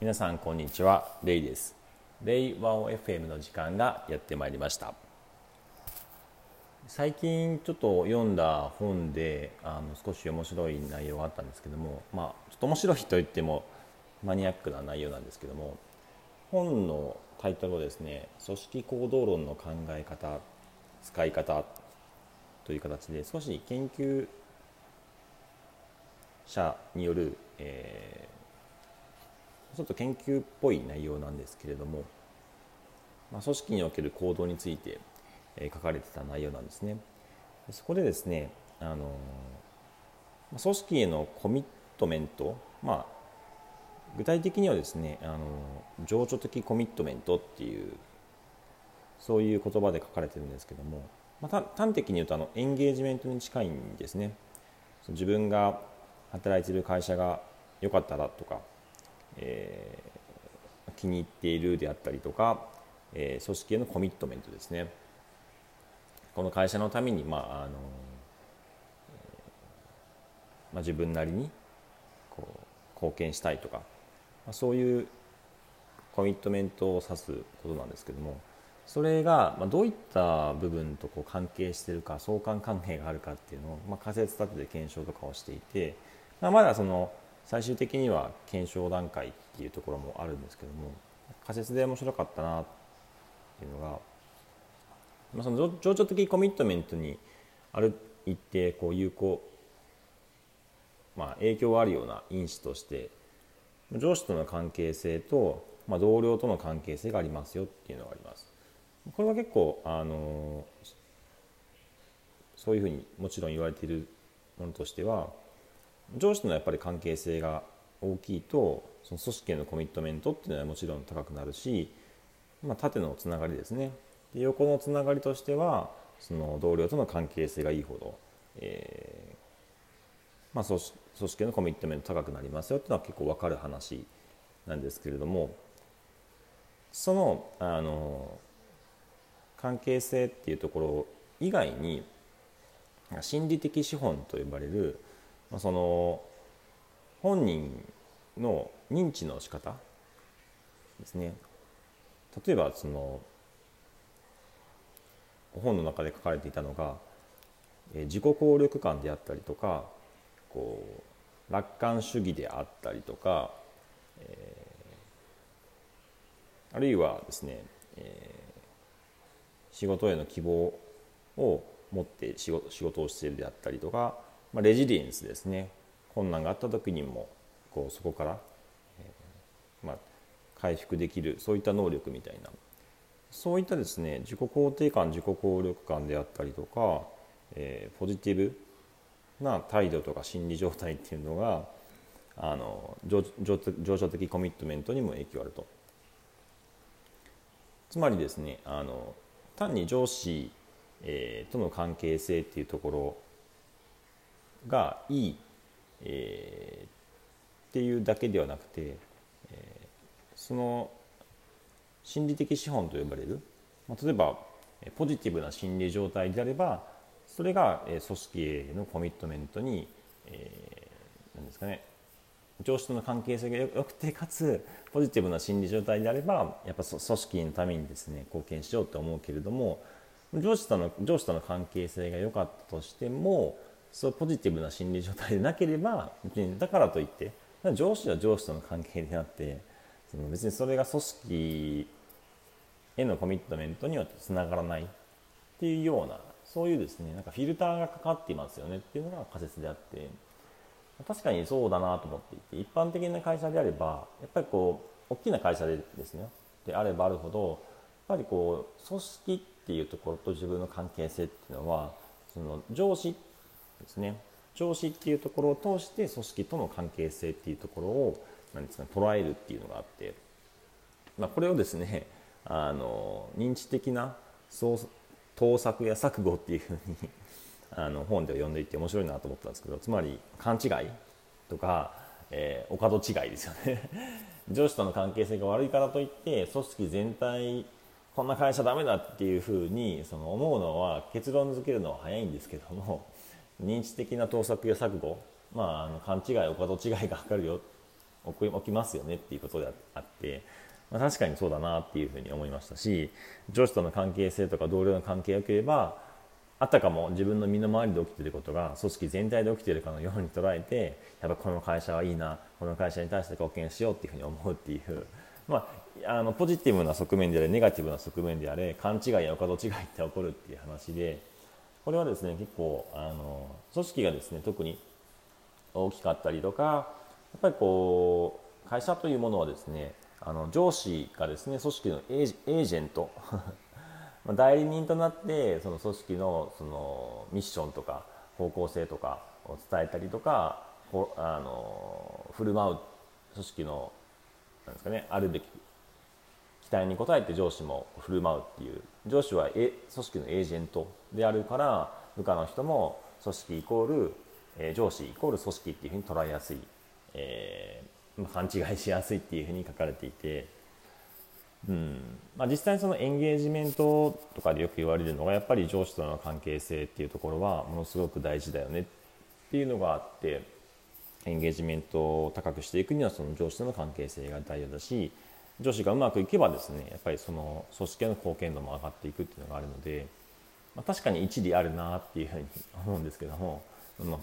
皆さんこんにちは。レイです。レイワン FM の時間がやってまいりました。最近ちょっと読んだ本であの少し面白い内容があったんですけどもまあちょっと面白いと言ってもマニアックな内容なんですけども本のタイトルをですね組織行動論の考え方使い方という形で少し研究者による、えちょっと研究っぽい内容なんですけれども、まあ、組織における行動について、え書かれてた内容なんですね。そこでですね、あの組織へのコミットメント、まあ、具体的にはですねあの情緒的コミットメントっていうそういう言葉で書かれてるんですけども、まあ、端的に言うとあのエンゲージメントに近いんですね自分が働いている会社が良かったらとかえー、気に入っているであったりとか、えー、組織へのコミットメントですね。この会社のために、まああのまあ、自分なりにこう貢献したいとか、まあ、そういうコミットメントを指すことなんですけどもそれが、どういった部分とこう関係しているか相関関係があるかっていうのを、まあ、仮説立てて検証とかをしていて、まあ、まだその最終的には検証段階っていうところもあるんですけども仮説で面白かったなっていうのが、まあ、その情緒的コミットメントにある一定こう有効、まあ、影響があるような因子として上司との関係性と、まあ、同僚との関係性がありますよっていうのがあります。これは結構あのそういうふうにもちろん言われているものとしては上司とのやっぱり関係性が大きいとその組織へのコミットメントっていうのはもちろん高くなるし、まあ、縦のつながりですね。で横のつながりとしてはその同僚との関係性がいいほど、えーまあ、組織へのコミットメント高くなりますよっていうのは結構分かる話なんですけれどもそのあの関係性っていうところ以外に心理的資本と呼ばれるまあ、その本人の認知の仕方ですね。例えばその本の中で書かれていたのが自己効力感であったりとかこう楽観主義であったりとか、えー、あるいはですね、えー、仕事への希望を持って仕事仕事をしているであったりとかまあ、レジリエンスですね困難があった時にもこうそこから、えー、まあ、回復できるそういった能力みたいなそういったですね自己肯定感自己効力感であったりとか、えー、ポジティブな態度とか心理状態っていうのがあの情緒的コミットメントにも影響あると。つまりですねあの単に上司、えー、との関係性っていうところがいい、えー、っていうだけではなくて、えー、その心理的資本と呼ばれる、まあ、例えばポジティブな心理状態であればそれが組織へのコミットメントに、えー、なんですかね上司との関係性がよくてかつポジティブな心理状態であればやっぱ組織のためにですね貢献しようと思うけれども上司との上司との関係性が良かったとしてもそうポジティブな心理状態でなければ別にだからといって上司は上司との関係であってその別にそれが組織へのコミットメントにはつながらないっていうようなそういうですねなんかフィルターがかかっていますよねっていうのが仮説であって確かにそうだなと思っていて一般的な会社であればやっぱりこう大きな会社でですねであればあるほどやっぱりこう組織っていうところと自分の関係性っていうのはその上司ですね。上司っていうところを通して組織との関係性っていうところを何ですか、捉えるっていうのがあって、まあ、これをですねあの認知的な盗作や錯誤っていうふうにあの本では読んでいて面白いなと思ったんですけどつまり勘違いとか、えー、お門違いですよね。上司との関係性が悪いからといって組織全体こんな会社ダメだっていうふうにその思うのは結論付けるのは早いんですけども認知的な盗作や錯誤、まあ、あの勘違いお門違いがかるよ起きますよねっていうことであって、まあ、確かにそうだなっていうふうに思いましたし上司との関係性とか同僚の関係が良ければあたかも自分の身の回りで起きてることが組織全体で起きてるかのように捉えてやっぱこの会社はいいなこの会社に対して貢献しようっていうふうに思うっていう、まあ、あのポジティブな側面であれネガティブな側面であれ勘違いやお門違いって起こるっていう話でこれはですね結構あの組織がですね特に大きかったりとかやっぱりこう会社というものはですねあの上司がですね組織のエージェント 代理人となってその組織のそのミッションとか方向性とかを伝えたりとかあの振る舞う組織のなんですか、ね、あるべき期待に応えて上司も振る舞うっていう上司は組織のエージェントであるから部下の人も組織イコール、えー、上司イコール組織っていうふうに捉えやすい、えー、勘違いしやすいっていうふうに書かれていて。うんまあ、実際そのエンゲージメントとかでよく言われるのがやっぱり上司との関係性っていうところはものすごく大事だよねっていうのがあってエンゲージメントを高くしていくにはその上司との関係性が大事だし上司がうまくいけばですねやっぱりその組織への貢献度も上がっていくっていうのがあるので、まあ、確かに一理あるなっていうふうに思うんですけども、ま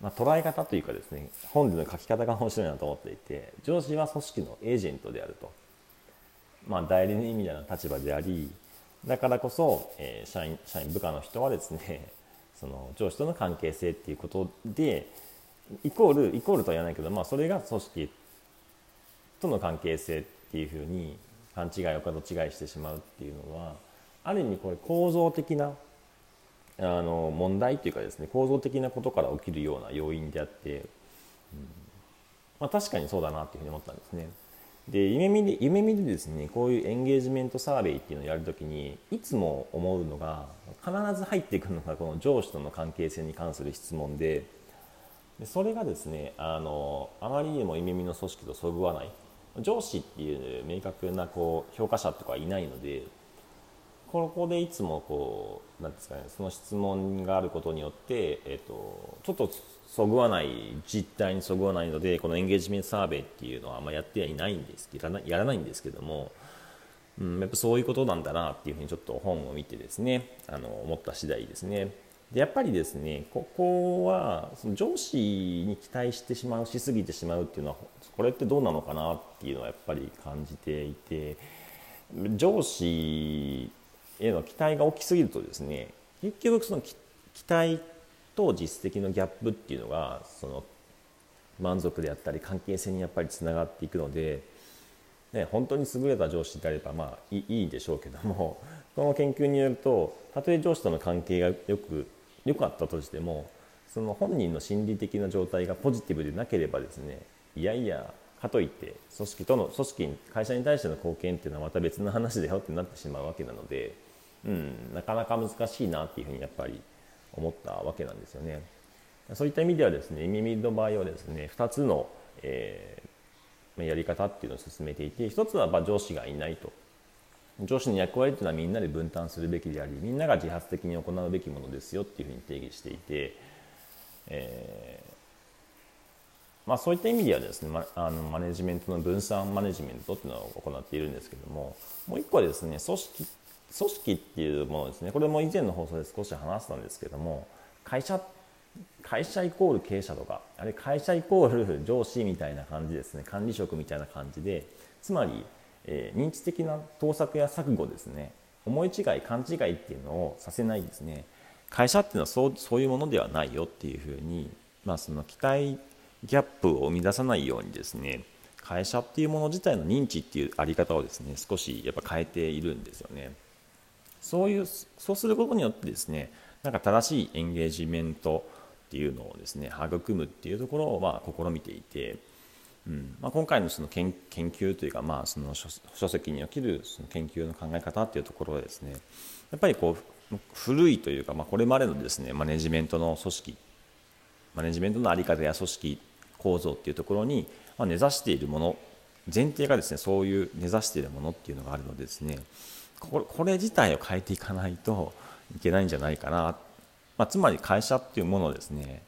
まあ、捉え方というかですね本での書き方が面白いなと思っていて上司は組織のエージェントであると。まあ、代理人みたいな立場でありだからこそ、えー、社員社員部下の人はですね その上司との関係性っていうことでイコールイコールとは言わないけど、まあ、それが組織との関係性っていうふうに勘違いお門違いしてしまうっていうのはある意味これ構造的なあの問題っていうかですね構造的なことから起きるような要因であって、うんまあ、確かにそうだなっていうふうに思ったんですね。で夢見で夢見でですねこういうエンゲージメントサーベイっていうのをやるときにいつも思うのが必ず入ってくるのがこの上司との関係性に関する質問ででそれがですねあのあまりにも夢見の組織とそぐわない上司っていう明確なこう評価者とかいないのでここでいつもこうなんですかねその質問があることによって、えっと、ちょっとそぐわない実態にそぐわないのでこのエンゲージメントサーベイっていうのはあんまやってはいないんですやらないやらないんですけども、うん、やっぱそういうことなんだなっていうふうにちょっと本を見てですねあの思った次第ですね。でやっぱりですねここはその上司に期待してしまうしすぎてしまうっていうのはこれってどうなのかなっていうのはやっぱり感じていて上司への期待が大きすぎるとですね結局その期待と実績のギャップっていうのがその満足であったり関係性にやっぱりつながっていくので、ね、本当に優れた上司であればまあいいでしょうけども この研究によるとたとえ上司との関係がよく良かったとしてもその本人の心理的な状態がポジティブでなければですねいやいやかといって組織との組織会社に対しての貢献っていうのはまた別の話だよってなってしまうわけなので、うん、なかなか難しいなっていうふうにやっぱり思ったわけなんですよね。そういった意味ではですね、耳の場合はですね、2つの、えー、やり方っていうのを進めていて、1つはま上司がいないと。上司の役割というのはみんなで分担するべきであり、みんなが自発的に行うべきものですよっていうふうに定義していて、えー、まあ、そういった意味ではですね、ま、あのマネジメントの分散マネジメントっていうのを行っているんですけども、もう1個はですね、組織組織っていうものですね。これも以前の放送で少し話したんですけども会社会社イコール経営者とかあれ会社イコール上司みたいな感じですね。管理職みたいな感じでつまり、えー、認知的な盗作や錯誤ですね。思い違い勘違いっていうのをさせないですね。会社っていうのはそうそういうものではないよっていうふうに、まあ、その期待ギャップを生み出さないようにですね会社っていうもの自体の認知っていうあり方をですね少しやっぱ変えているんですよね。そういうそうすることによってですねなんか正しいエンゲージメントっていうのをですね育むっていうところをまあ試みていて、うん。まあ、今回のその研究というか、まあ、その書籍におけるその研究の考え方っていうところはですねやっぱりこう古いというか、まあ、これまでのですねマネジメントの組織マネジメントの在り方や組織構造っていうところに、まあ、根ざしているもの前提がですねそういう根ざしているものっていうのがあるのでですねこれ自体を変えていかないといけないんじゃないかな、まあ、つまり会社っていうものをですね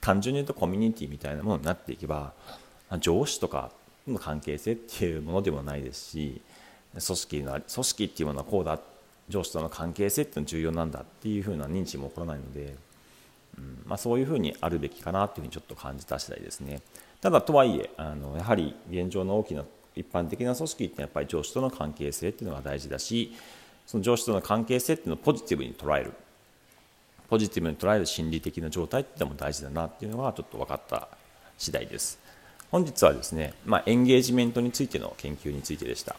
単純に言うとコミュニティみたいなものになっていけば上司とかの関係性っていうものでもないですし組織の組織っていうものはこうだ上司との関係性っていうのは重要なんだっていうふうな認知も起こらないので、うんまあ、そういうふうにあるべきかなというふうにちょっと感じた次第ですね。ただとはいえあのやはり現状の大きな一般的な組織ってやっぱり上司との関係性っていうのが大事だしその上司との関係性っていうのをポジティブに捉える。ポジティブに捉える心理的な状態っていうのも大事だなっていうのがちょっと分かった次第です。本日はですね、まあ、エンゲージメントについての研究についてでした。